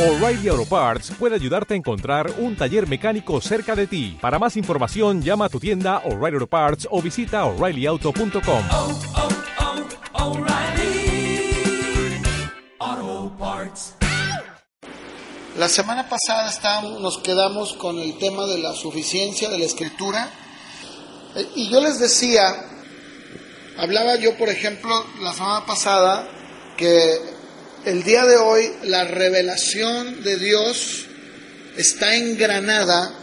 O'Reilly Auto Parts puede ayudarte a encontrar un taller mecánico cerca de ti. Para más información, llama a tu tienda O'Reilly Auto Parts o visita oreillyauto.com. oh, oh, Parts. La semana pasada estábamos, nos quedamos con el tema de la suficiencia de la escritura Eh, y yo les decía, hablaba yo por ejemplo la semana pasada que el día de hoy la revelación de Dios está engranada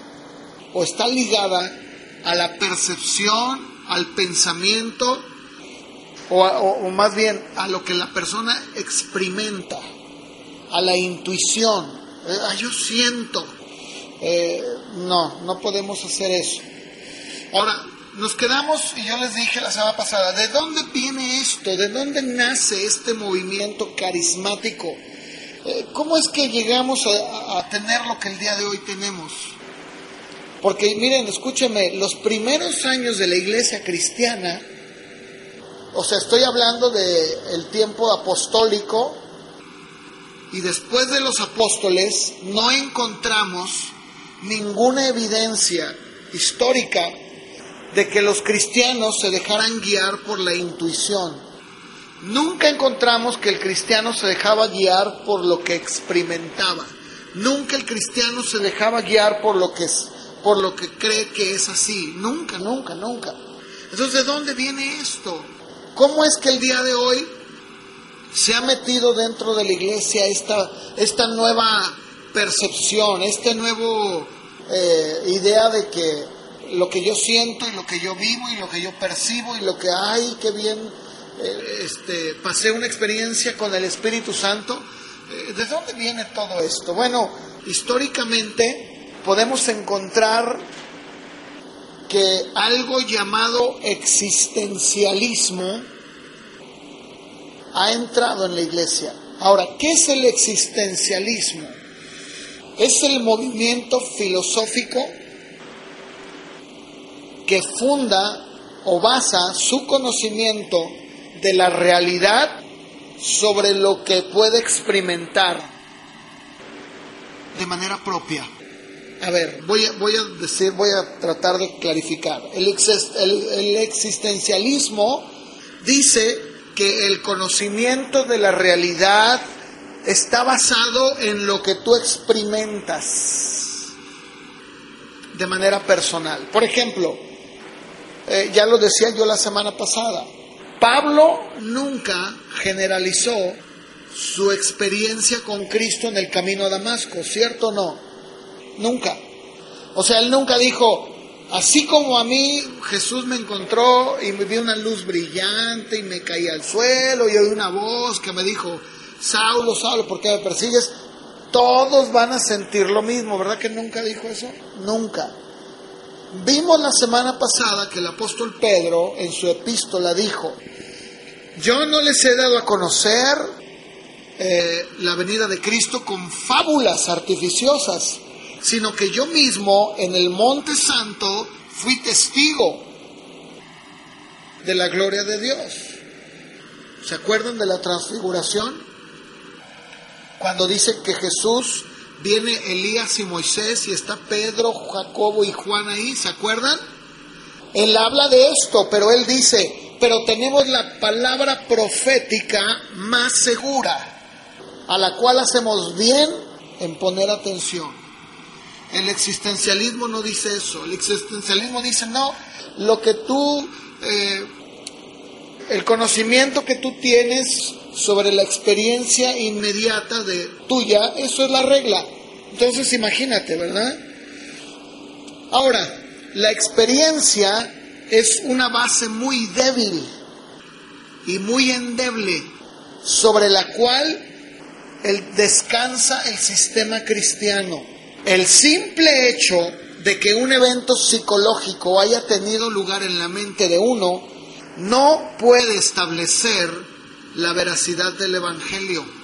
o está ligada a la percepción, al pensamiento o, o más bien a lo que la persona experimenta, a la intuición. Eh, ah, yo siento. Eh, no, no podemos hacer eso. Ahora, nos quedamos, y yo les dije la semana pasada, ¿de dónde viene esto? ¿De dónde nace este movimiento carismático? Eh, ¿Cómo es que llegamos a, tener lo que el día de hoy tenemos? Porque miren, escúcheme, los primeros años de la iglesia cristiana, o sea, estoy hablando del el tiempo apostólico, y después de los apóstoles no encontramos ninguna evidencia histórica de que los cristianos se dejaran guiar por la intuición. Nunca encontramos que el cristiano se dejaba guiar por lo que experimentaba. Nunca el cristiano se dejaba guiar por lo que es, por lo que cree que es así. Nunca, nunca, nunca. Entonces, ¿de dónde viene esto? ¿Cómo es que el día de hoy se ha metido dentro de la iglesia esta, esta nueva percepción, esta nueva eh, idea de que lo que yo siento y lo que yo vivo y lo que yo percibo y lo que hay, que bien, eh, este, pasé una experiencia con el Espíritu Santo. Eh, ¿De dónde viene todo esto? Bueno, históricamente podemos encontrar que algo llamado existencialismo, ha entrado en la iglesia. Ahora, ¿qué es el existencialismo? Es el movimiento filosófico que funda o basa su conocimiento de la realidad sobre lo que puede experimentar de manera propia. A ver, voy a, voy a decir, voy a tratar de clarificar. El, el existencialismo dice que el conocimiento de la realidad está basado en lo que tú experimentas de manera personal. Por ejemplo, eh, ya lo decía yo la semana pasada, Pablo nunca generalizó su experiencia con Cristo en el camino a Damasco, ¿cierto o no? Nunca. O sea, él nunca dijo, así como a mí Jesús me encontró y me vi una luz brillante y me caí al suelo y oí una voz que me dijo, Saulo, Saulo, ¿por qué me persigues? Todos van a sentir lo mismo, ¿verdad que nunca dijo eso? Nunca. Vimos la semana pasada que el apóstol Pedro en su epístola dijo, yo no les he dado a conocer eh, la venida de Cristo con fábulas artificiosas, sino que yo mismo en el Monte Santo fui testigo de la gloria de Dios. ¿Se acuerdan de la transfiguración? Cuando dice que Jesús viene Elías y Moisés y está Pedro, Jacobo y Juan ahí, ¿se acuerdan? Él habla de esto, pero él dice, pero tenemos la palabra profética más segura, a la cual hacemos bien en poner atención. El existencialismo no dice eso, el existencialismo dice, no, lo que tú, eh, el conocimiento que tú tienes sobre la experiencia inmediata de tuya, eso es la regla. Entonces imagínate, ¿verdad? Ahora, la experiencia es una base muy débil y muy endeble sobre la cual el, descansa el sistema cristiano. El simple hecho de que un evento psicológico haya tenido lugar en la mente de uno no puede establecer la veracidad del Evangelio.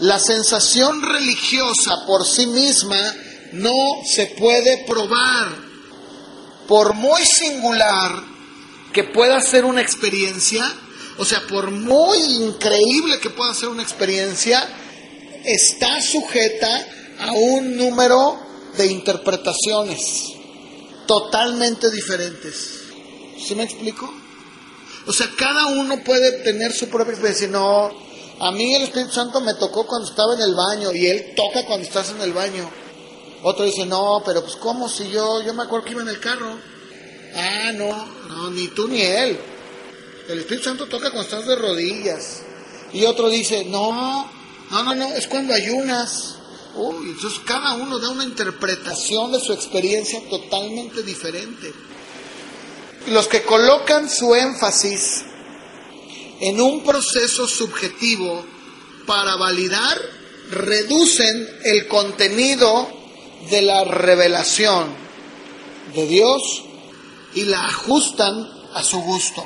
La sensación religiosa por sí misma no se puede probar. Por muy singular que pueda ser una experiencia, o sea, por muy increíble que pueda ser una experiencia, está sujeta a un número de interpretaciones totalmente diferentes. ¿Sí me explico? O sea, cada uno puede tener su propia experiencia. No, a mí el Espíritu Santo me tocó cuando estaba en el baño y Él toca cuando estás en el baño. Otro dice, no, pero pues ¿cómo si yo, yo me acuerdo que iba en el carro? Ah, no, no, ni tú ni Él. El Espíritu Santo toca cuando estás de rodillas. Y otro dice, no, no, no, no, es cuando ayunas. Uy, entonces cada uno da una interpretación de su experiencia totalmente diferente. Los que colocan su énfasis en un proceso subjetivo para validar, reducen el contenido de la revelación de Dios y la ajustan a su gusto.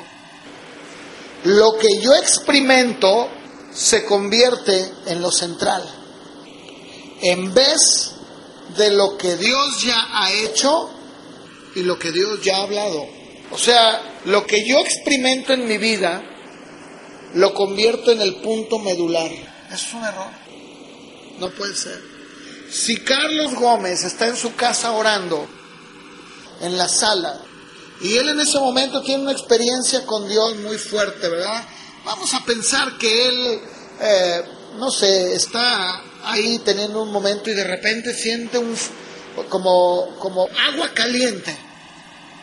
Lo que yo experimento se convierte en lo central. En vez de lo que Dios ya ha hecho y lo que Dios ya ha hablado. O sea, lo que yo experimento en mi vida lo convierto en el punto medular. Es un error. No puede ser. Si Carlos Gómez está en su casa orando, en la sala, y él en ese momento tiene una experiencia con Dios muy fuerte, ¿verdad? Vamos a pensar que él, eh, no sé, está ahí teniendo un momento y de repente siente un, como, como agua caliente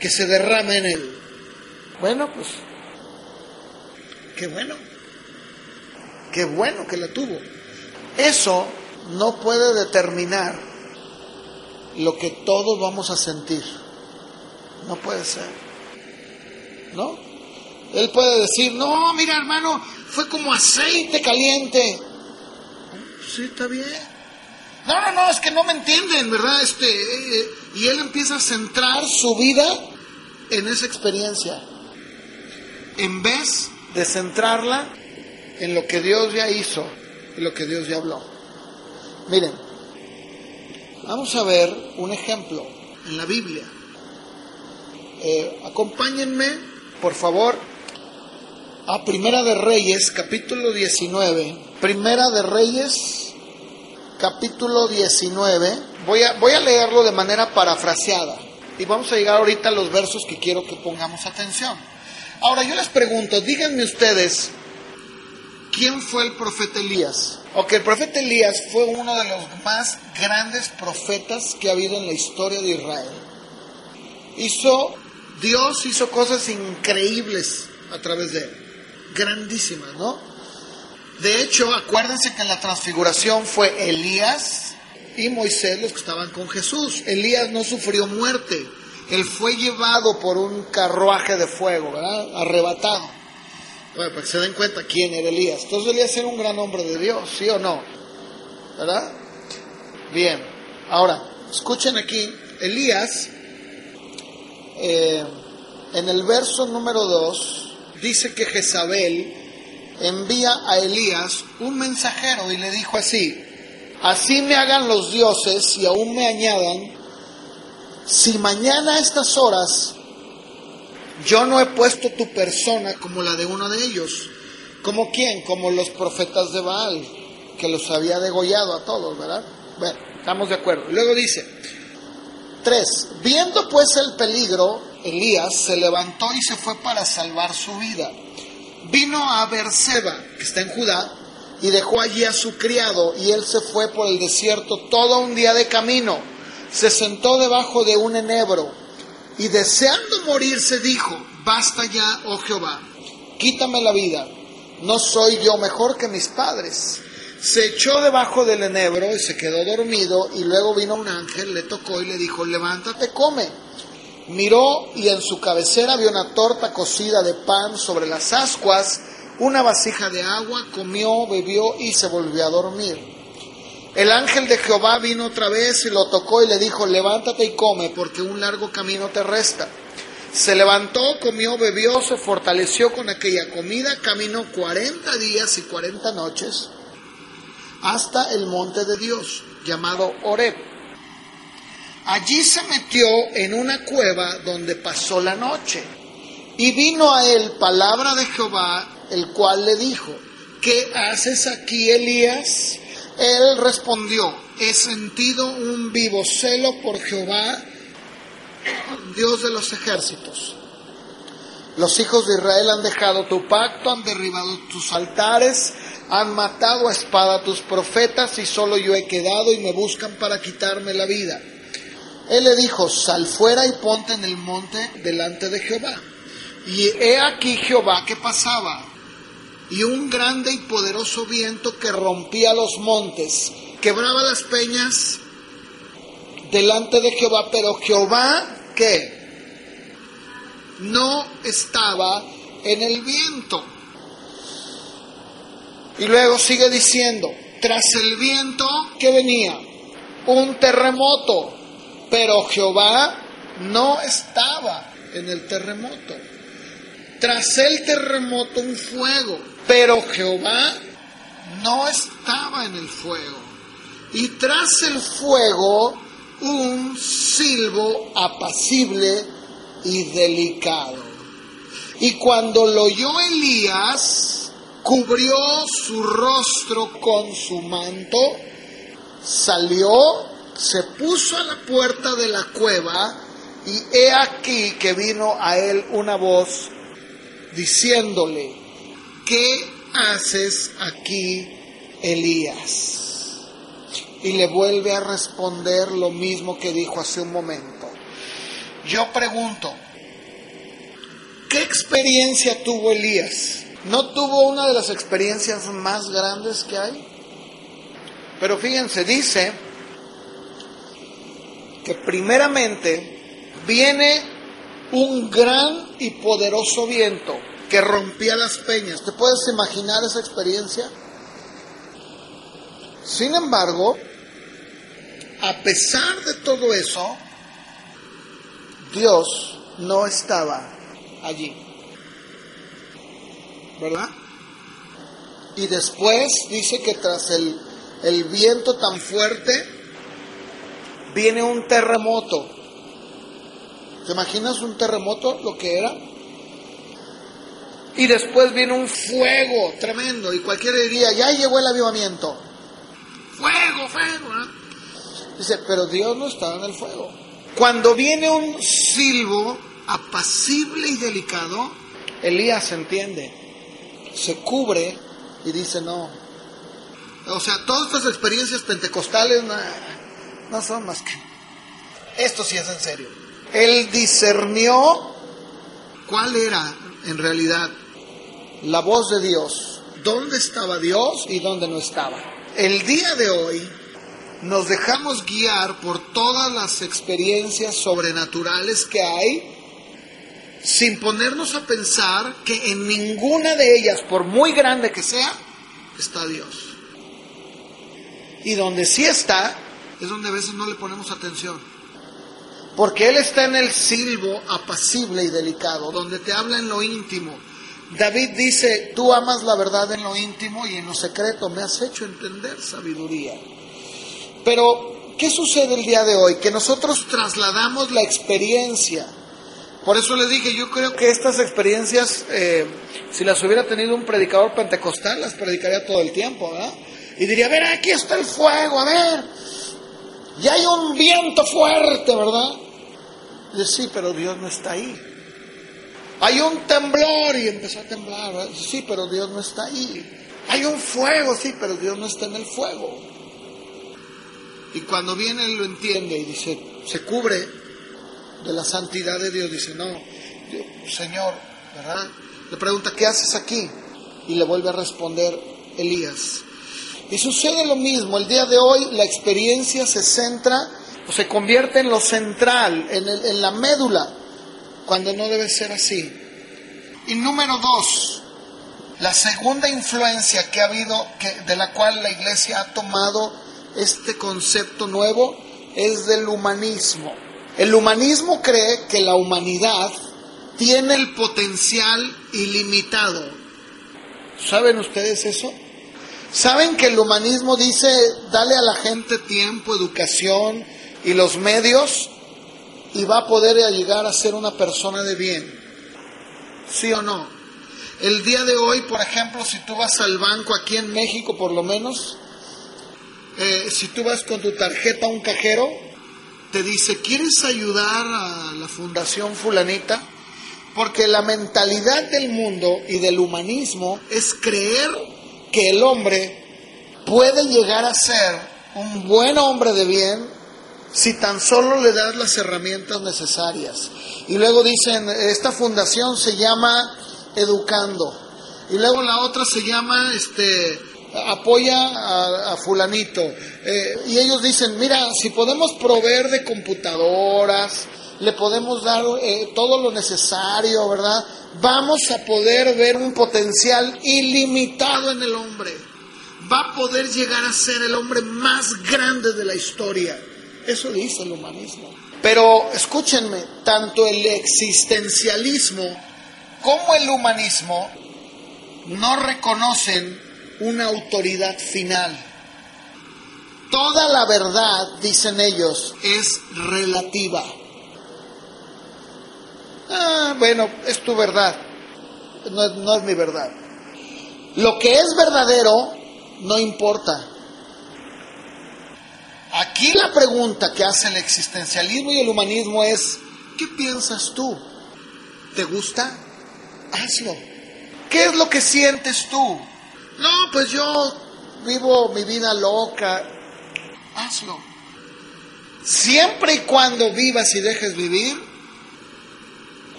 que se derrama en él. Bueno, pues, qué bueno, qué bueno que la tuvo. Eso no puede determinar lo que todos vamos a sentir. No puede ser. ¿No? Él puede decir, no, mira hermano, fue como aceite caliente. Sí, está bien. No, no, no, es que no me entienden, ¿verdad? Este, eh, y él empieza a centrar su vida en esa experiencia. En vez de centrarla en lo que Dios ya hizo y lo que Dios ya habló. Miren, vamos a ver un ejemplo en la Biblia. Eh, acompáñenme, por favor, a Primera de Reyes, capítulo 19. Primera de Reyes, capítulo 19. Voy a, voy a leerlo de manera parafraseada. Y vamos a llegar ahorita a los versos que quiero que pongamos atención. Ahora yo les pregunto, díganme ustedes, ¿quién fue el profeta Elías? Ok, el profeta Elías fue uno de los más grandes profetas que ha habido en la historia de Israel. Hizo, Dios hizo cosas increíbles a través de él, grandísimas, ¿no? De hecho, acuérdense que en la transfiguración fue Elías y Moisés los que estaban con Jesús. Elías no sufrió muerte, él fue llevado por un carruaje de fuego, ¿verdad? Arrebatado. Bueno, para que se den cuenta quién era Elías. Entonces Elías era un gran hombre de Dios, ¿sí o no? ¿Verdad? Bien. Ahora, escuchen aquí, Elías, eh, en el verso número 2, dice que Jezabel envía a Elías un mensajero y le dijo así, así me hagan los dioses y aún me añadan, si mañana a estas horas yo no he puesto tu persona como la de uno de ellos. ¿Como quién? Como los profetas de Baal, que los había degollado a todos, ¿verdad? Bueno, estamos de acuerdo. Luego dice, tres, viendo pues el peligro, Elías se levantó y se fue para salvar su vida. Vino a Berseba, que está en Judá, y dejó allí a su criado, y él se fue por el desierto todo un día de camino. Se sentó debajo de un enebro y deseando morirse dijo, basta ya, oh Jehová, quítame la vida, no soy yo mejor que mis padres. Se echó debajo del enebro y se quedó dormido y luego vino un ángel, le tocó y le dijo, levántate, come. Miró y en su cabecera vio una torta cocida de pan sobre las ascuas, una vasija de agua, comió, bebió y se volvió a dormir. El ángel de Jehová vino otra vez y lo tocó y le dijo, levántate y come, porque un largo camino te resta. Se levantó, comió, bebió, se fortaleció con aquella comida, caminó cuarenta días y cuarenta noches hasta el monte de Dios, llamado Horeb. Allí se metió en una cueva donde pasó la noche. Y vino a él palabra de Jehová, el cual le dijo, ¿qué haces aquí, Elías? Él respondió, he sentido un vivo celo por Jehová, Dios de los ejércitos. Los hijos de Israel han dejado tu pacto, han derribado tus altares, han matado a espada tus profetas y solo yo he quedado y me buscan para quitarme la vida. Él le dijo, sal fuera y ponte en el monte delante de Jehová. Y he aquí Jehová que pasaba, y un grande y poderoso viento que rompía los montes, quebraba las peñas delante de Jehová, pero Jehová que no estaba en el viento. Y luego sigue diciendo, tras el viento que venía, un terremoto, pero Jehová no estaba en el terremoto. Tras el terremoto un fuego, pero Jehová no estaba en el fuego. Y tras el fuego un silbo apacible y delicado. Y cuando lo oyó Elías, cubrió su rostro con su manto, salió, se puso a la puerta de la cueva, y he aquí que vino a él una voz diciéndole, ¿qué haces aquí, Elías? Y le vuelve a responder lo mismo que dijo hace un momento. Yo pregunto, ¿qué experiencia tuvo Elías? ¿No tuvo una de las experiencias más grandes que hay? Pero fíjense, dice que primeramente viene un gran y poderoso viento que rompía las peñas. ¿Te puedes imaginar esa experiencia? Sin embargo, a pesar de todo eso, Dios no estaba allí. ¿Verdad? Y después dice que tras el, el viento tan fuerte, viene un terremoto. ¿Te imaginas un terremoto lo que era? Y después viene un fuego tremendo y cualquiera diría, ya llegó el avivamiento. Fuego, fuego. ¿no? Dice, pero Dios no estaba en el fuego. Cuando viene un silbo apacible y delicado, Elías entiende, se cubre y dice no. O sea, todas estas experiencias pentecostales no, no son más que... Esto sí es en serio. Él discernió cuál era en realidad la voz de Dios, dónde estaba Dios y dónde no estaba. El día de hoy nos dejamos guiar por todas las experiencias sobrenaturales que hay, sin ponernos a pensar que en ninguna de ellas, por muy grande que sea, está Dios. Y donde sí está, es donde a veces no le ponemos atención. Porque Él está en el silbo apacible y delicado, donde te habla en lo íntimo. David dice, tú amas la verdad en lo íntimo y en lo secreto me has hecho entender sabiduría. Pero, ¿qué sucede el día de hoy? Que nosotros trasladamos la experiencia. Por eso les dije, yo creo que estas experiencias, eh, si las hubiera tenido un predicador pentecostal, las predicaría todo el tiempo, ¿verdad? Y diría, a ver, aquí está el fuego, a ver, ya hay un viento fuerte, ¿verdad? Y sí, pero Dios no está ahí. Hay un temblor y empezó a temblar. Sí, pero Dios no está ahí. Hay un fuego, sí, pero Dios no está en el fuego. Y cuando viene él lo entiende y dice, se cubre de la santidad de Dios. Dice, no, Señor, ¿verdad? Le pregunta, ¿qué haces aquí? Y le vuelve a responder Elías. Y sucede lo mismo, el día de hoy la experiencia se centra o se convierte en lo central, en la médula, cuando no debe ser así. Y número dos, la segunda influencia que ha habido, que, de la cual la iglesia ha tomado este concepto nuevo, es del humanismo. El humanismo cree que la humanidad tiene el potencial ilimitado. ¿Saben ustedes eso? ¿Saben que el humanismo dice, dale a la gente tiempo, educación y los medios y va a poder llegar a ser una persona de bien? ¿Sí o no? El día de hoy, por ejemplo, si tú vas al banco aquí en México por lo menos, Eh, si tú vas con tu tarjeta a un cajero, te dice, ¿quieres ayudar a la Fundación Fulanita? Porque la mentalidad del mundo y del humanismo es creer que el hombre puede llegar a ser un buen hombre de bien si tan solo le das las herramientas necesarias. Y luego dicen, esta fundación se llama Educando. Y luego la otra se llama, este, apoya a, fulanito. Eh, y ellos dicen, mira, si podemos proveer de computadoras, le podemos dar eh, todo lo necesario, ¿verdad? Vamos a poder ver un potencial ilimitado en el hombre. Va a poder llegar a ser el hombre más grande de la historia. Eso dice el humanismo. Pero escúchenme, tanto el existencialismo como el humanismo no reconocen una autoridad final. Toda la verdad, dicen ellos, es relativa. Ah, bueno, es tu verdad, no, no es mi verdad. Lo que es verdadero no importa. Aquí la pregunta que hace el existencialismo y el humanismo es, ¿qué piensas tú? ¿Te gusta? Hazlo. ¿Qué es lo que sientes tú? No, pues yo vivo mi vida loca. Hazlo. Siempre y cuando vivas y dejes vivir,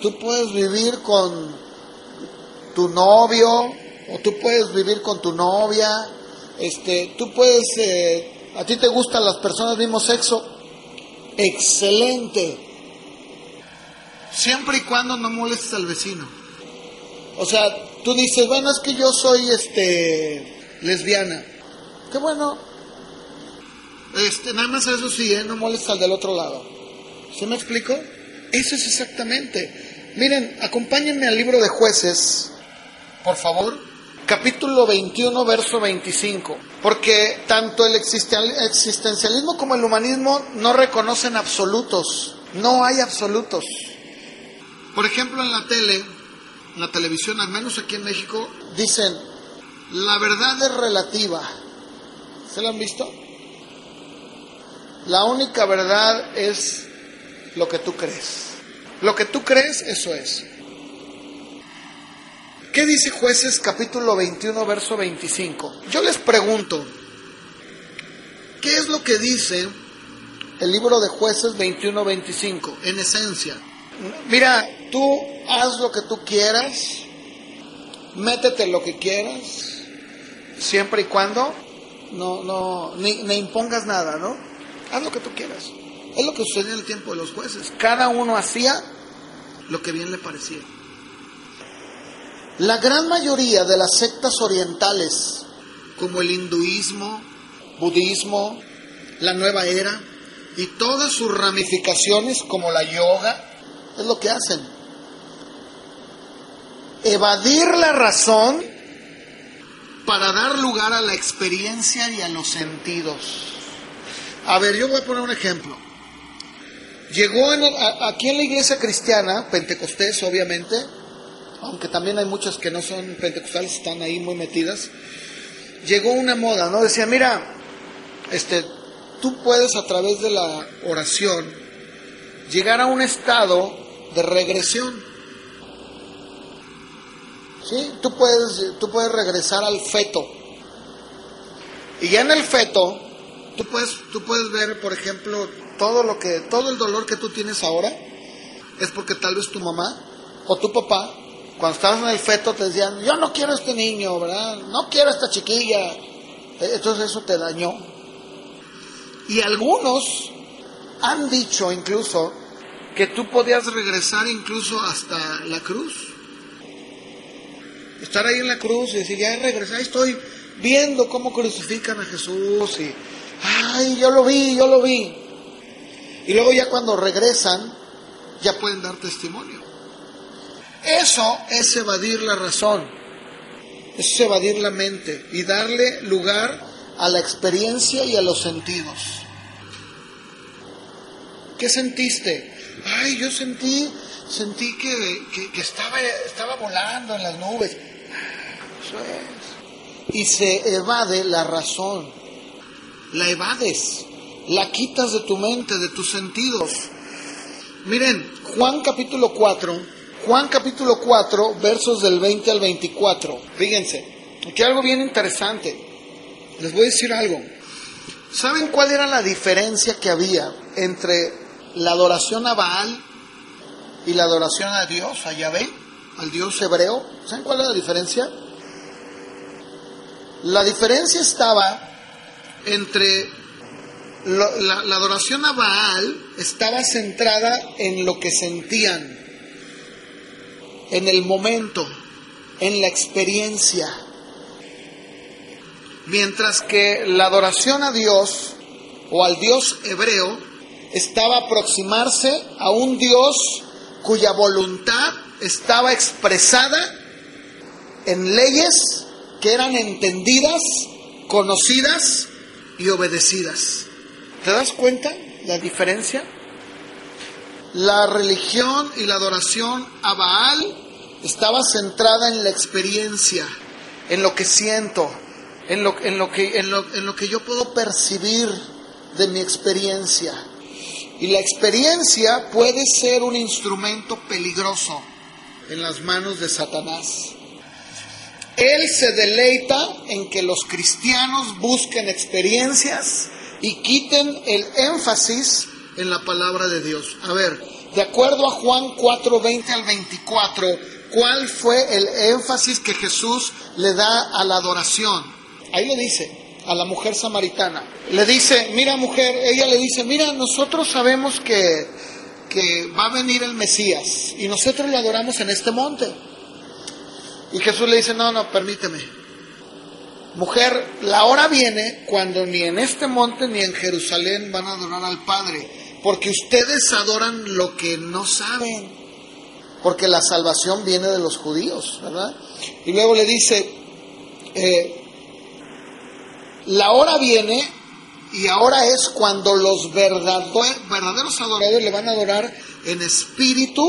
tú puedes vivir con tu novio o tú puedes vivir con tu novia. Este, tú puedes eh, ¿A ti te gustan las personas del mismo sexo? Excelente. Siempre y cuando no molestes al vecino. O sea, tú dices, bueno, es que yo soy este lesbiana. Qué bueno. Este, nada más eso sí, ¿eh? no molestes al del otro lado. ¿Se me explico? Eso es exactamente. Miren, acompáñenme al libro de jueces, por favor capítulo 21, verso 25, porque tanto el existencialismo como el humanismo no reconocen absolutos, no hay absolutos. Por ejemplo, en la tele, en la televisión, al menos aquí en México, dicen, la verdad es relativa. ¿Se lo han visto? La única verdad es lo que tú crees. Lo que tú crees, eso es. ¿Qué dice jueces capítulo 21, verso 25? Yo les pregunto, ¿qué es lo que dice el libro de jueces 21, 25? En esencia, mira, tú haz lo que tú quieras, métete lo que quieras, siempre y cuando no, no, ni, ni impongas nada, ¿no? Haz lo que tú quieras. Es lo que sucedió en el tiempo de los jueces. Cada uno hacía lo que bien le parecía. La gran mayoría de las sectas orientales, como el hinduismo, budismo, la nueva era y todas sus ramificaciones como la yoga, es lo que hacen. Evadir la razón para dar lugar a la experiencia y a los sentidos. A ver, yo voy a poner un ejemplo. Llegó aquí en la iglesia cristiana, Pentecostés obviamente, aunque también hay muchas que no son pentecostales, están ahí muy metidas, llegó una moda, ¿no? Decía, mira, este, tú puedes a través de la oración llegar a un estado de regresión. ¿Sí? Tú puedes, tú puedes regresar al feto. Y ya en el feto, tú puedes, tú puedes ver, por ejemplo, todo lo que, todo el dolor que tú tienes ahora, es porque tal vez tu mamá o tu papá cuando estabas en el feto te decían, yo no quiero este niño, ¿verdad? No quiero esta chiquilla. E, entonces eso te dañó. Y algunos han dicho incluso que tú podías regresar incluso hasta la cruz. Estar ahí en la cruz y decir, ya regresé, estoy viendo cómo crucifican a Jesús y, ay, yo lo vi, yo lo vi. Y luego ya cuando regresan, ya pueden dar testimonio. Eso es evadir la razón, es evadir la mente y darle lugar a la experiencia y a los sentidos. ¿Qué sentiste? Ay, yo sentí, sentí que, estaba, estaba volando en las nubes. Eso es. Y se evade la razón. la evades, la quitas de tu mente, de tus sentidos. Miren, Juan capítulo 4, Juan capítulo 4, versos del 20 al 24. Fíjense, aquí algo bien interesante. Les voy a decir algo. ¿Saben cuál era la diferencia que había entre la adoración a Baal y la adoración a Dios, a Yahvé, al Dios hebreo? ¿Saben cuál era la diferencia? La diferencia estaba entre la, la adoración a Baal estaba centrada en lo que sentían, en el momento, en la experiencia. Mientras que la adoración a Dios o al Dios hebreo estaba aproximarse a un Dios cuya voluntad estaba expresada en leyes que eran entendidas, conocidas y obedecidas. ¿Te das cuenta la diferencia? La religión y la adoración a Baal estaba centrada en la experiencia, en lo que siento, en lo, en lo, que, en lo, en lo que yo puedo percibir de mi experiencia. Y la experiencia puede ser un instrumento peligroso en las manos de Satanás. Él se deleita en que los cristianos busquen experiencias y quiten el énfasis en la palabra de Dios. A ver, de acuerdo a Juan 4, 20 al 24, ¿cuál fue el énfasis que Jesús le da a la adoración? Ahí le dice a la mujer samaritana. Le dice, mira mujer, ella le dice, mira, nosotros sabemos que, que va a venir el Mesías y nosotros lo adoramos en este monte. Y Jesús le dice, no, no, permíteme. Mujer, la hora viene cuando ni en este monte ni en Jerusalén van a adorar al Padre, porque ustedes adoran lo que no saben, porque la salvación viene de los judíos, ¿verdad? Y luego le dice, eh, la hora viene y ahora es cuando los verdadero- verdaderos adoradores le van a adorar en espíritu,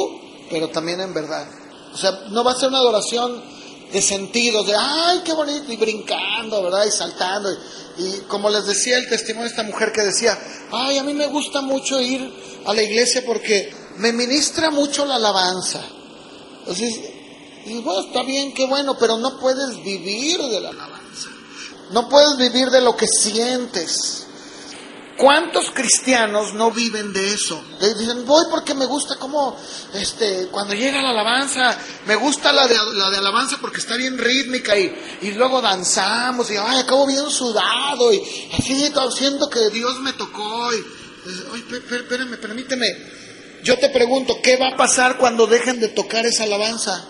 pero también en verdad. O sea, no va a ser una adoración de sentido, de ay, qué bonito, y brincando, ¿verdad? Y saltando. Y, y como les decía el testimonio de esta mujer que decía, ay, a mí me gusta mucho ir a la iglesia porque me ministra mucho la alabanza. Entonces, y bueno, está bien, qué bueno, pero no puedes vivir de la alabanza. No puedes vivir de lo que sientes. ¿Cuántos cristianos no viven de eso? Dicen, voy porque me gusta como, este, cuando llega la alabanza, me gusta la de, la de alabanza porque está bien rítmica y, y luego danzamos y, ay, acabo bien sudado y así, siento que Dios me tocó y, ay, pe- espérame, permíteme. Yo te pregunto, ¿qué va a pasar cuando dejen de tocar esa alabanza?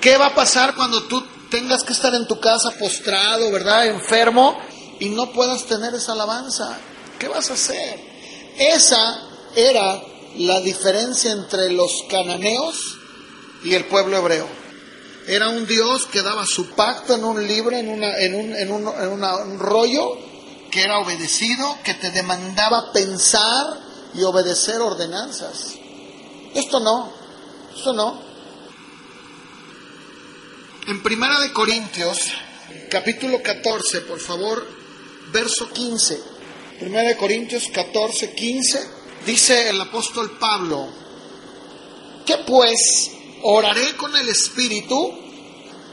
¿Qué va a pasar cuando tú tengas que estar en tu casa postrado, ¿verdad? Enfermo y no puedas tener esa alabanza. ¿Qué vas a hacer? Esa era la diferencia entre los cananeos y el pueblo hebreo. Era un Dios que daba su pacto en un libro, en, una, en, un, en, un, en una- un rollo, que era obedecido, que te demandaba pensar y obedecer ordenanzas. Esto no, esto no. En Primera de Corintios, capítulo 14, por favor, verso 15. Primera de Corintios 14, 15, dice el apóstol Pablo, que pues oraré con el Espíritu,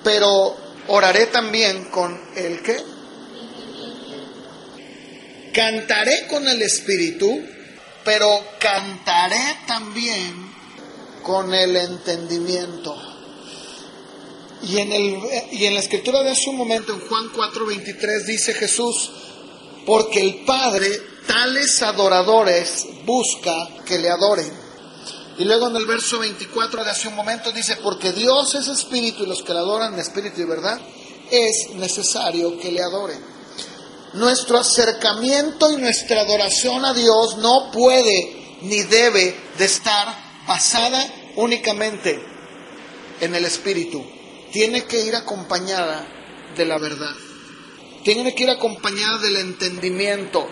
pero oraré también con el qué? Cantaré con el Espíritu, pero cantaré también con el entendimiento. Y en, el, y en la escritura de hace un momento, en Juan 4:23, dice Jesús, porque el Padre tales adoradores busca que le adoren. Y luego en el verso 24 de hace un momento dice, porque Dios es espíritu y los que le adoran en espíritu y verdad, es necesario que le adoren. Nuestro acercamiento y nuestra adoración a Dios no puede ni debe de estar basada únicamente en el espíritu. Tiene que ir acompañada de la verdad. Tiene que ir acompañada del entendimiento.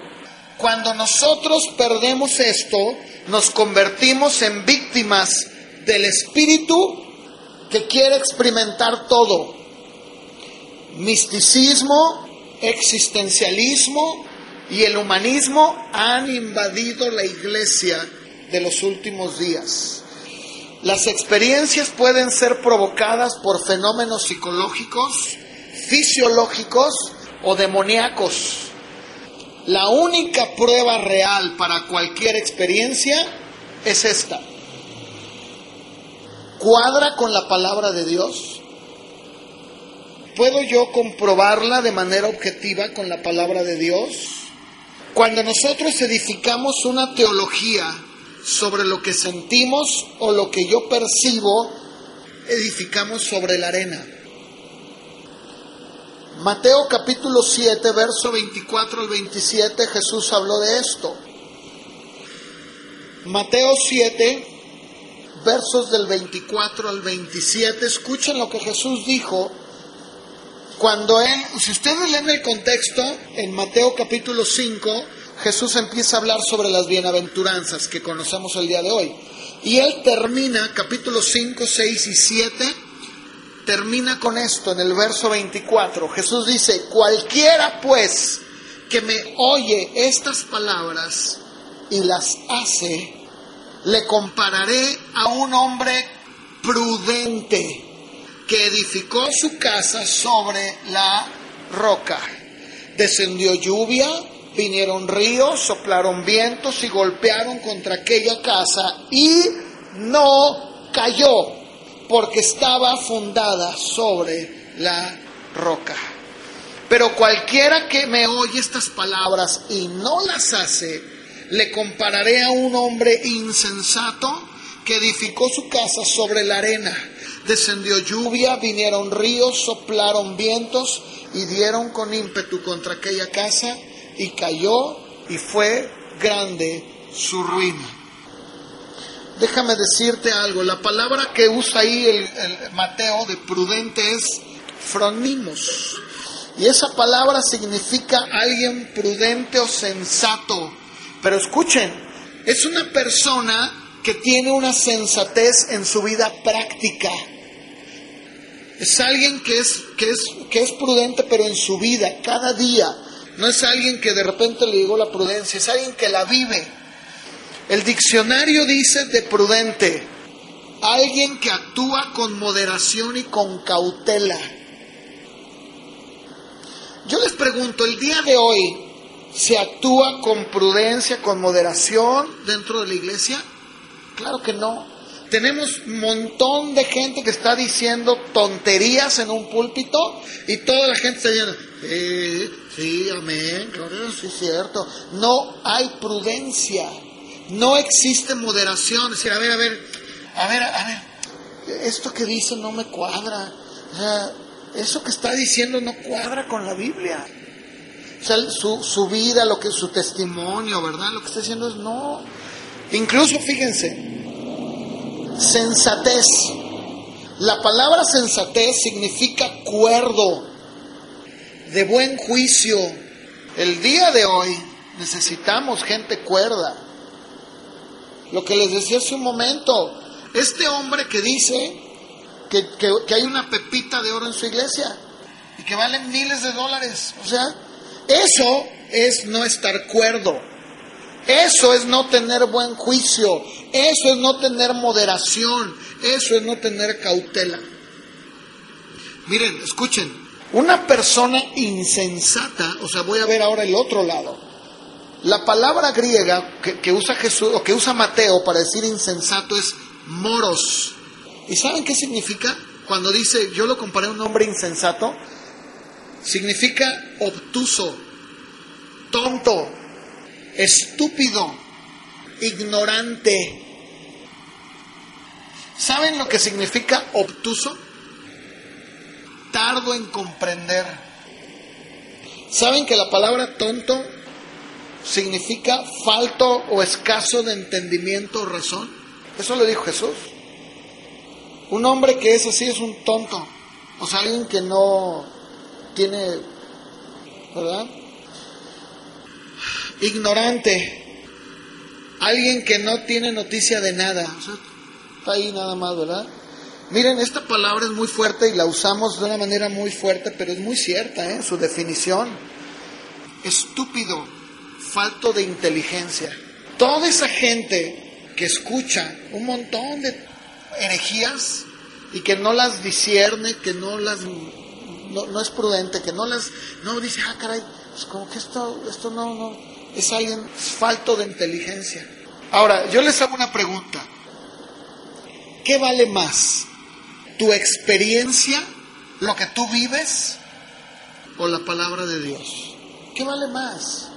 Cuando nosotros perdemos esto, nos convertimos en víctimas del espíritu que quiere experimentar todo. Misticismo, existencialismo y el humanismo han invadido la iglesia de los últimos días. Las experiencias pueden ser provocadas por fenómenos psicológicos, fisiológicos o demoníacos. La única prueba real para cualquier experiencia es esta. ¿Cuadra con la palabra de Dios? ¿Puedo yo comprobarla de manera objetiva con la palabra de Dios? Cuando nosotros edificamos una teología sobre lo que sentimos o lo que yo percibo, edificamos sobre la arena. Mateo capítulo 7, verso 24 al 27, Jesús habló de esto. Mateo 7, versos del 24 al 27, escuchen lo que Jesús dijo cuando él, si ustedes leen el contexto, en Mateo capítulo 5, Jesús empieza a hablar sobre las bienaventuranzas que conocemos el día de hoy. Y él termina, capítulo 5, 6 y 7, termina con esto en el verso 24. Jesús dice, cualquiera pues que me oye estas palabras y las hace, le compararé a un hombre prudente que edificó su casa sobre la roca. Descendió lluvia, vinieron ríos, soplaron vientos y golpearon contra aquella casa y no cayó porque estaba fundada sobre la roca. Pero cualquiera que me oye estas palabras y no las hace, le compararé a un hombre insensato que edificó su casa sobre la arena. Descendió lluvia, vinieron ríos, soplaron vientos y dieron con ímpetu contra aquella casa y cayó y fue grande su ruina. Déjame decirte algo, la palabra que usa ahí el, Mateo de prudente es fronimos. Y esa palabra significa alguien prudente o sensato. Pero escuchen, es una persona que tiene una sensatez en su vida práctica. Es alguien que es, que es, que es prudente, pero en su vida, cada día. No es alguien que de repente le llegó la prudencia, es alguien que la vive. El diccionario dice de prudente, alguien que actúa con moderación y con cautela. Yo les pregunto, el día de hoy, ¿se actúa con prudencia, con moderación dentro de la iglesia? Claro que no. Tenemos un montón de gente que está diciendo tonterías en un púlpito y toda la gente está diciendo, sí, sí, amén, gloria, sí, cierto. No hay prudencia, no existe moderación. Es decir, a ver, a ver, a ver, a ver, esto que dice no me cuadra. O sea, eso que está diciendo no cuadra con la Biblia. O sea, su, su vida, lo que su testimonio, ¿verdad? Lo que está diciendo es no. Incluso, fíjense, sensatez. La palabra sensatez significa cuerdo, de buen juicio. El día de hoy necesitamos gente cuerda. Lo que les decía hace un momento, este hombre que dice que, que, hay una pepita de oro en su iglesia y que vale miles de dólares, o sea, eso es no estar cuerdo. Eso es no tener buen juicio, eso es no tener moderación, eso es no tener cautela. Miren, escuchen, una persona insensata, o sea, voy a ver ahora el otro lado. La palabra griega que, usa Jesús o que usa Mateo para decir insensato es moros. ¿Y saben qué significa? Cuando dice, yo lo comparé a un hombre insensato, significa obtuso, tonto, estúpido, ignorante. ¿Saben lo que significa obtuso? Tardo en comprender. ¿Saben que la palabra tonto significa falto o escaso de entendimiento o razón? Eso lo dijo Jesús. Un hombre que es así es un tonto. O sea, alguien que no tiene, ¿verdad? ignorante, alguien que no tiene noticia de nada, está ahí nada más, ¿verdad? Miren, esta palabra es muy fuerte y la usamos de una manera muy fuerte, pero es muy cierta, ¿eh? Su definición. Estúpido, falto de inteligencia. Toda esa gente que escucha un montón de herejías y que no las discierne, que no las no, es prudente, que no las no dice, ah caray, pues como que esto, esto no, no, es alguien falto de inteligencia. Ahora, yo les hago una pregunta. ¿Qué vale más? ¿Tu experiencia, lo que tú vives, o la palabra de Dios? ¿Qué vale más?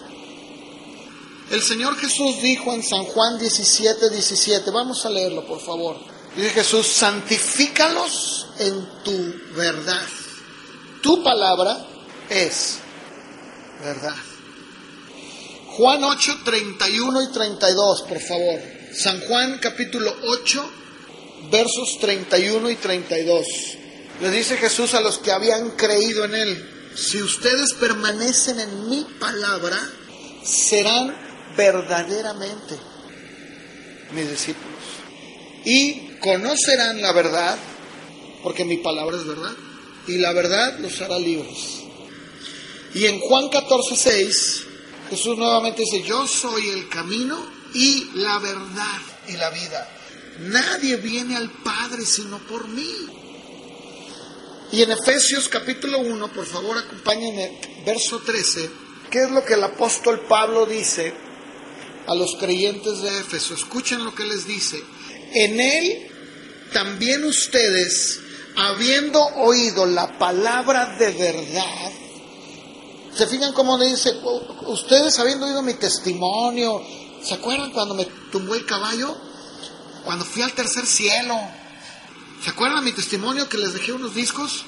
El Señor Jesús dijo en San Juan 17, 17, vamos a leerlo por favor. Dice Jesús, santifícalos en tu verdad. Tu palabra es verdad. Juan 8, 31 y 32, por favor. San Juan capítulo 8, versos 31 y 32. Le dice Jesús a los que habían creído en Él, si ustedes permanecen en mi palabra, serán verdaderamente mis discípulos. Y conocerán la verdad, porque mi palabra es verdad, y la verdad los hará libres. Y en Juan 14, 6, Jesús nuevamente dice, yo soy el camino y la verdad y la vida. Nadie viene al Padre sino por mí. Y en Efesios capítulo 1, por favor acompáñenme, verso 13, ¿qué es lo que el apóstol Pablo dice a los creyentes de Éfeso? Escuchen lo que les dice. En él también ustedes, habiendo oído la palabra de verdad, se fijan cómo dice, ustedes habiendo oído mi testimonio, ¿se acuerdan cuando me tumbó el caballo? Cuando fui al tercer cielo. ¿Se acuerdan mi testimonio que les dejé unos discos?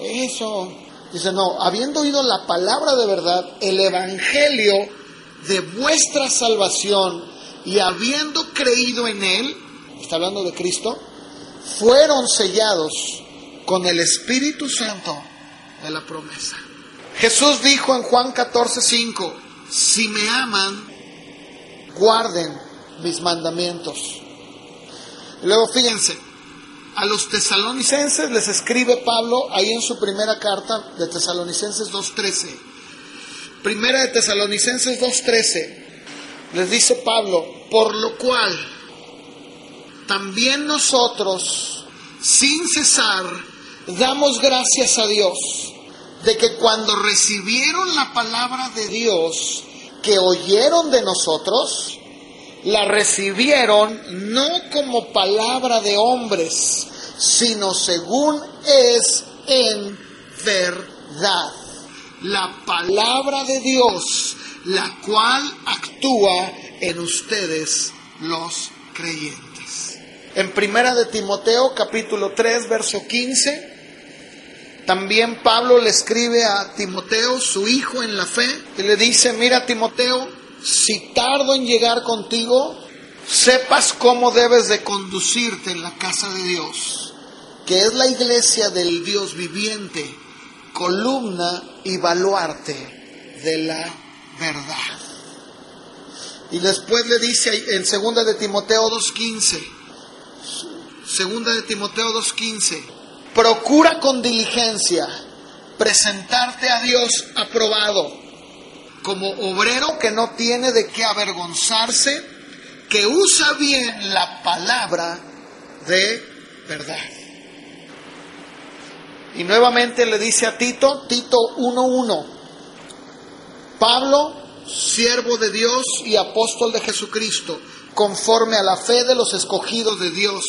Eso. Dice, no, habiendo oído la palabra de verdad, el evangelio de vuestra salvación y habiendo creído en él, está hablando de Cristo, fueron sellados con el Espíritu Santo de la promesa. Jesús dijo en Juan 14, 5, si me aman, guarden mis mandamientos. Luego fíjense, a los tesalonicenses les escribe Pablo ahí en su primera carta de Tesalonicenses 2.13. Primera de Tesalonicenses 2.13. Les dice Pablo, por lo cual también nosotros, sin cesar, damos gracias a Dios de que cuando recibieron la palabra de Dios que oyeron de nosotros, la recibieron no como palabra de hombres, sino según es en verdad. La palabra de Dios, la cual actúa en ustedes los creyentes. En primera de Timoteo capítulo 3 verso 15 también Pablo le escribe a Timoteo, su hijo en la fe, y le dice, mira Timoteo, si tardo en llegar contigo, sepas cómo debes de conducirte en la casa de Dios, que es la iglesia del Dios viviente, columna y baluarte de la verdad. Y después le dice en segunda de Timoteo 2.15, segunda de Timoteo 2.15, procura con diligencia presentarte a Dios aprobado como obrero que no tiene de qué avergonzarse, que usa bien la palabra de verdad. Y nuevamente le dice a Tito, Tito 1.1, Pablo, siervo de Dios y apóstol de Jesucristo, conforme a la fe de los escogidos de Dios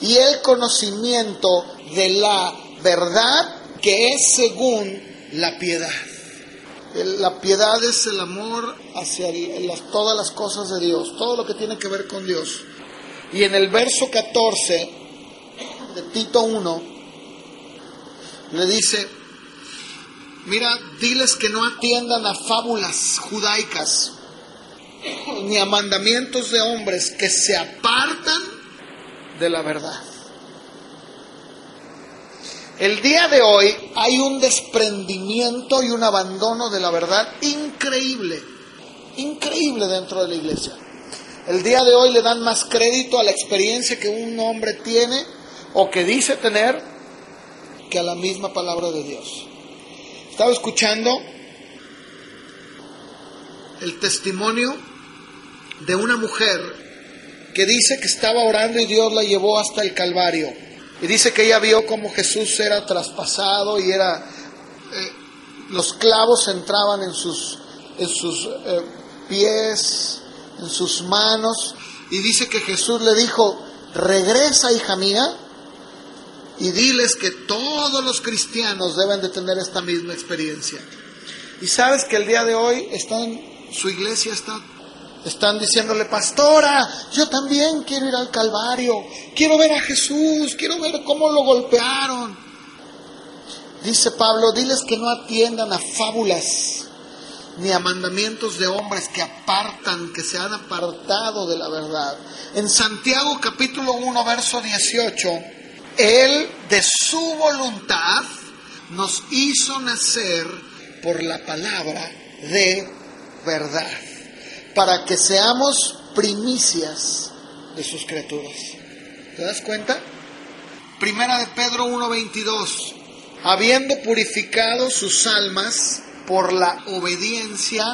y el conocimiento de la verdad que es según la piedad. La piedad es el amor hacia todas las cosas de Dios, todo lo que tiene que ver con Dios. Y en el verso 14 de Tito 1, le dice, mira, diles que no atiendan a fábulas judaicas, ni a mandamientos de hombres que se apartan de la verdad. El día de hoy hay un desprendimiento y un abandono de la verdad increíble, increíble dentro de la iglesia. El día de hoy le dan más crédito a la experiencia que un hombre tiene o que dice tener que a la misma palabra de Dios. Estaba escuchando el testimonio de una mujer que dice que estaba orando y Dios la llevó hasta el Calvario. Y dice que ella vio cómo Jesús era traspasado y era eh, los clavos entraban en sus en sus eh, pies, en sus manos y dice que Jesús le dijo, "Regresa, hija mía, y diles que todos los cristianos deben de tener esta misma experiencia." Y sabes que el día de hoy están su iglesia está están diciéndole, pastora, yo también quiero ir al Calvario, quiero ver a Jesús, quiero ver cómo lo golpearon. Dice Pablo, diles que no atiendan a fábulas ni a mandamientos de hombres que apartan, que se han apartado de la verdad. En Santiago capítulo 1, verso 18, Él de su voluntad nos hizo nacer por la palabra de verdad, para que seamos primicias de sus criaturas. ¿Te das cuenta? Primera de Pedro 1:22, habiendo purificado sus almas por la obediencia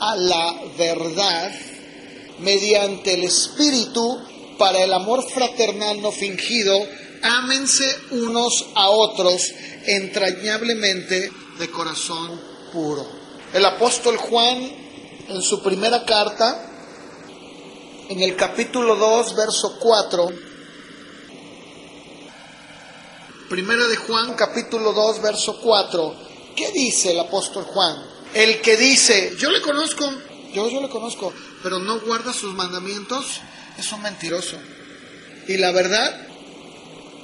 a la verdad, mediante el Espíritu, para el amor fraternal no fingido, ámense unos a otros entrañablemente de corazón puro. El apóstol Juan, en su primera carta, en el capítulo 2, verso 4, primera de Juan, capítulo 2, verso 4, ¿qué dice el apóstol Juan? El que dice, yo le conozco, yo, yo le conozco, pero no guarda sus mandamientos, es un mentiroso. Y la verdad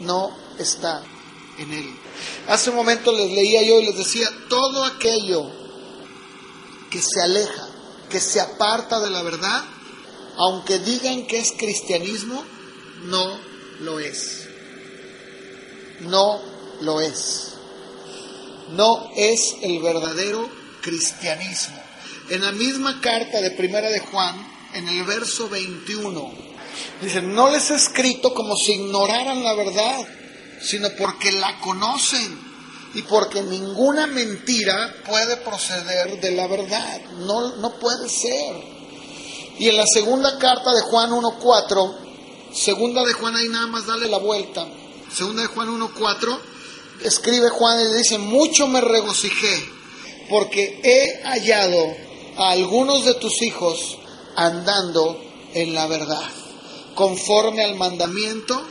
no está en él. Hace un momento les leía yo y les decía, todo aquello que se aleja, que se aparta de la verdad, aunque digan que es cristianismo, no lo es. No lo es. No es el verdadero cristianismo. En la misma carta de Primera de Juan, en el verso 21, dice, no les he escrito como si ignoraran la verdad, sino porque la conocen y porque ninguna mentira puede proceder de la verdad. No, no puede ser. Y en la segunda carta de Juan 1.4, segunda de Juan ahí nada más dale la vuelta, segunda de Juan 1.4, escribe Juan y le dice, mucho me regocijé porque he hallado a algunos de tus hijos andando en la verdad, conforme al mandamiento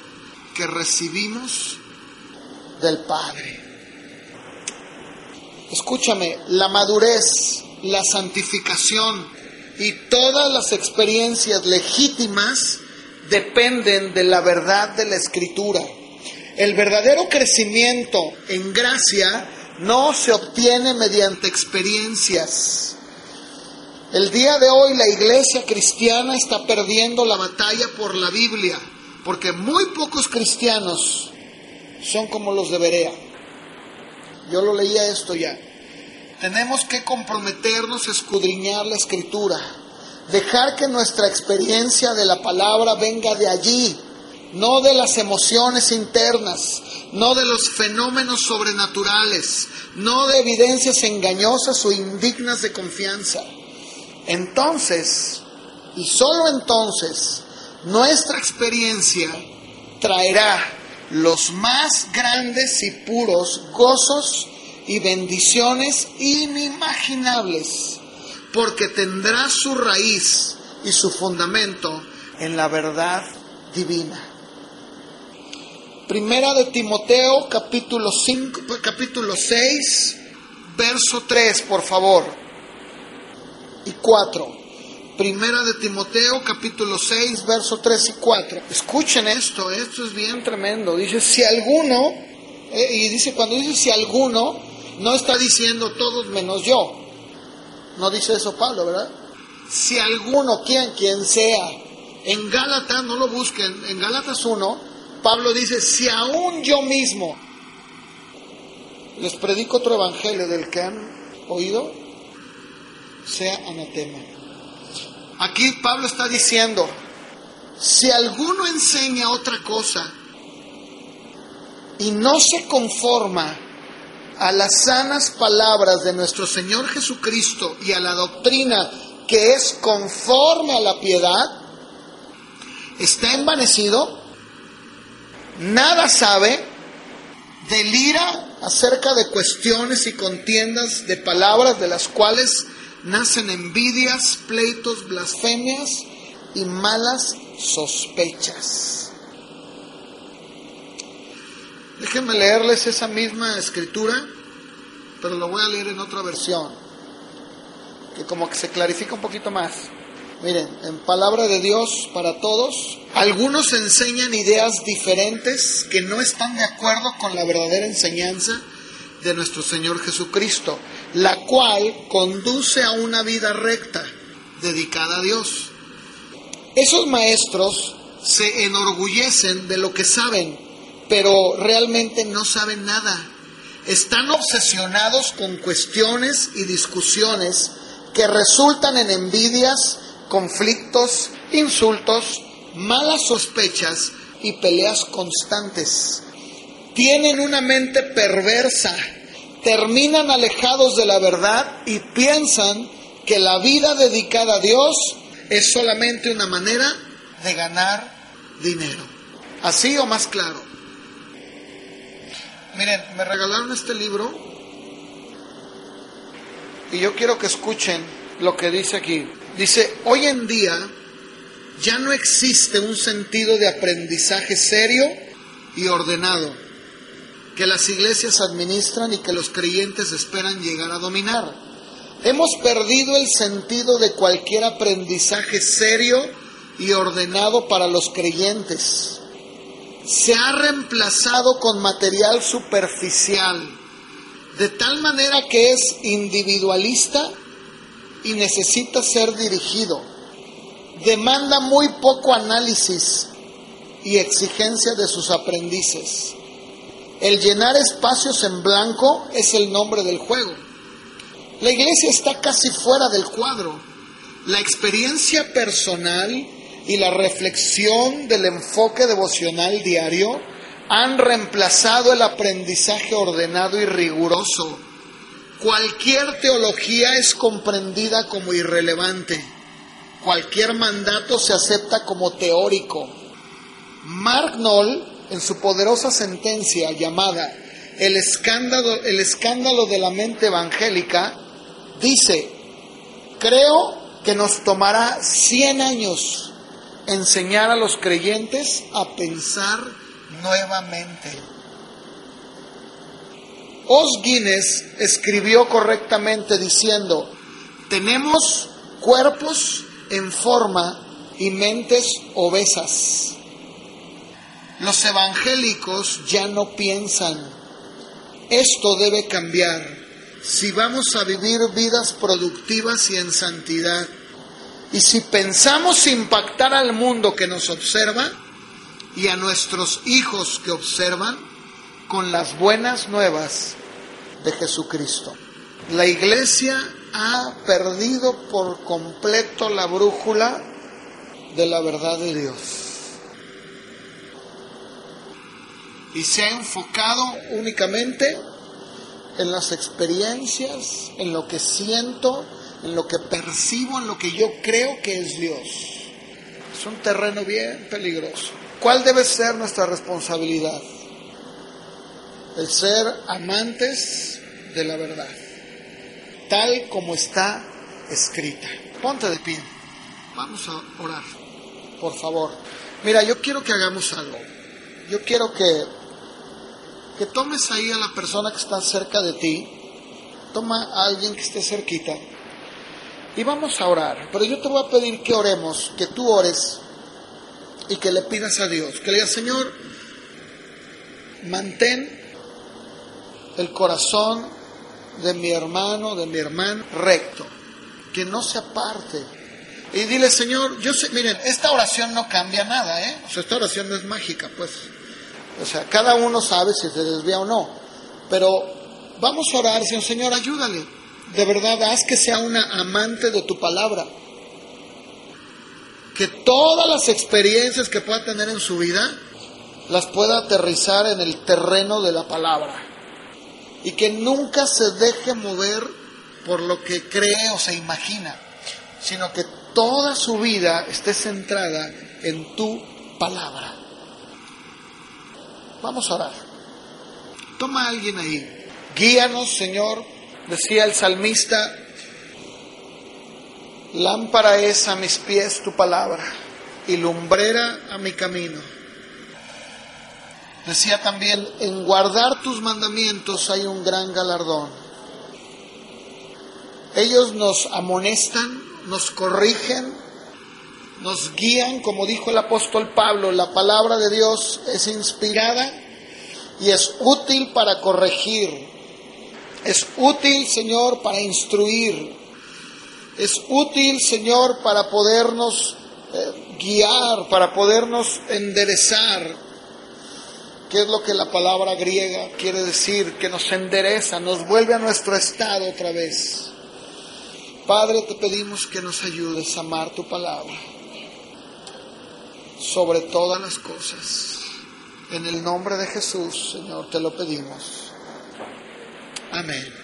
que recibimos del Padre. Escúchame, la madurez, la santificación y todas las experiencias legítimas dependen de la verdad de la Escritura. El verdadero crecimiento en gracia no se obtiene mediante experiencias. El día de hoy la iglesia cristiana está perdiendo la batalla por la Biblia, porque muy pocos cristianos son como los de Berea. Yo lo leía esto ya. Tenemos que comprometernos a escudriñar la escritura, dejar que nuestra experiencia de la palabra venga de allí, no de las emociones internas, no de los fenómenos sobrenaturales, no de evidencias engañosas o indignas de confianza. Entonces, y solo entonces, nuestra experiencia traerá los más grandes y puros gozos y bendiciones inimaginables, porque tendrá su raíz y su fundamento en la verdad divina. Primera de Timoteo, capítulo 5, capítulo 6, verso 3, por favor. Y 4. Primera de Timoteo, capítulo 6, verso 3 y 4. Escuchen esto, esto es bien tremendo. Dice, si alguno, eh, y dice, cuando dice si alguno, no está diciendo todos menos yo. No dice eso Pablo, ¿verdad? Si alguno, quien, quien sea, en Gálatas, no lo busquen, en Gálatas 1, Pablo dice, si aún yo mismo les predico otro evangelio del que han oído, sea anatema. Aquí Pablo está diciendo, si alguno enseña otra cosa y no se conforma a las sanas palabras de nuestro Señor Jesucristo y a la doctrina que es conforme a la piedad, está envanecido, nada sabe, delira acerca de cuestiones y contiendas de palabras de las cuales nacen envidias, pleitos, blasfemias y malas sospechas. Déjenme leerles esa misma escritura, pero lo voy a leer en otra versión, que como que se clarifica un poquito más. Miren, en palabra de Dios para todos, algunos enseñan ideas diferentes que no están de acuerdo con la verdadera enseñanza de nuestro Señor Jesucristo, la cual conduce a una vida recta, dedicada a Dios. Esos maestros se enorgullecen de lo que saben, pero realmente no saben nada. Están obsesionados con cuestiones y discusiones que resultan en envidias, conflictos, insultos, malas sospechas y peleas constantes. Tienen una mente perversa, terminan alejados de la verdad y piensan que la vida dedicada a Dios es solamente una manera de ganar dinero. ¿Así o más claro? Miren, me regalaron este libro y yo quiero que escuchen lo que dice aquí. Dice, hoy en día ya no existe un sentido de aprendizaje serio y ordenado que las iglesias administran y que los creyentes esperan llegar a dominar. Hemos perdido el sentido de cualquier aprendizaje serio y ordenado para los creyentes. Se ha reemplazado con material superficial, de tal manera que es individualista y necesita ser dirigido. Demanda muy poco análisis y exigencia de sus aprendices. El llenar espacios en blanco es el nombre del juego. La iglesia está casi fuera del cuadro. La experiencia personal y la reflexión del enfoque devocional diario han reemplazado el aprendizaje ordenado y riguroso. Cualquier teología es comprendida como irrelevante. Cualquier mandato se acepta como teórico. Mark Knoll, en su poderosa sentencia llamada El escándalo, el escándalo de la mente evangélica, dice, creo que nos tomará 100 años enseñar a los creyentes a pensar nuevamente. Os Guinness escribió correctamente diciendo, tenemos cuerpos en forma y mentes obesas. Los evangélicos ya no piensan. Esto debe cambiar si vamos a vivir vidas productivas y en santidad. Y si pensamos impactar al mundo que nos observa y a nuestros hijos que observan con las buenas nuevas de Jesucristo. La iglesia ha perdido por completo la brújula de la verdad de Dios. Y se ha enfocado únicamente en las experiencias, en lo que siento, en lo que percibo, en lo que yo creo que es Dios. Es un terreno bien peligroso. ¿Cuál debe ser nuestra responsabilidad? El ser amantes de la verdad, tal como está escrita. Ponte de pie. Vamos a orar, por favor. Mira, yo quiero que hagamos algo. Yo quiero que, que tomes ahí a la persona que está cerca de ti. Toma a alguien que esté cerquita. Y vamos a orar. Pero yo te voy a pedir que oremos, que tú ores y que le pidas a Dios. Que le digas, Señor, mantén el corazón de mi hermano, de mi hermano recto. Que no se aparte. Y dile, Señor, yo sé, miren, esta oración no cambia nada, ¿eh? O sea, esta oración no es mágica, pues. O sea, cada uno sabe si se desvía o no. Pero vamos a orar, Señor, Señor, ayúdale. De verdad, haz que sea una amante de tu palabra. Que todas las experiencias que pueda tener en su vida las pueda aterrizar en el terreno de la palabra y que nunca se deje mover por lo que cree o se imagina, sino que toda su vida esté centrada en tu palabra. Vamos a orar. Toma a alguien ahí. Guíanos, Señor, decía el salmista, lámpara es a mis pies tu palabra y lumbrera a mi camino. Decía también, en guardar tus mandamientos hay un gran galardón. Ellos nos amonestan, nos corrigen, nos guían, como dijo el apóstol Pablo, la palabra de Dios es inspirada y es útil para corregir, es útil, Señor, para instruir, es útil, Señor, para podernos eh, guiar, para podernos enderezar. ¿Qué es lo que la palabra griega quiere decir? Que nos endereza, nos vuelve a nuestro estado otra vez. Padre, te pedimos que nos ayudes a amar tu palabra sobre todas las cosas. En el nombre de Jesús, Señor, te lo pedimos. Amén.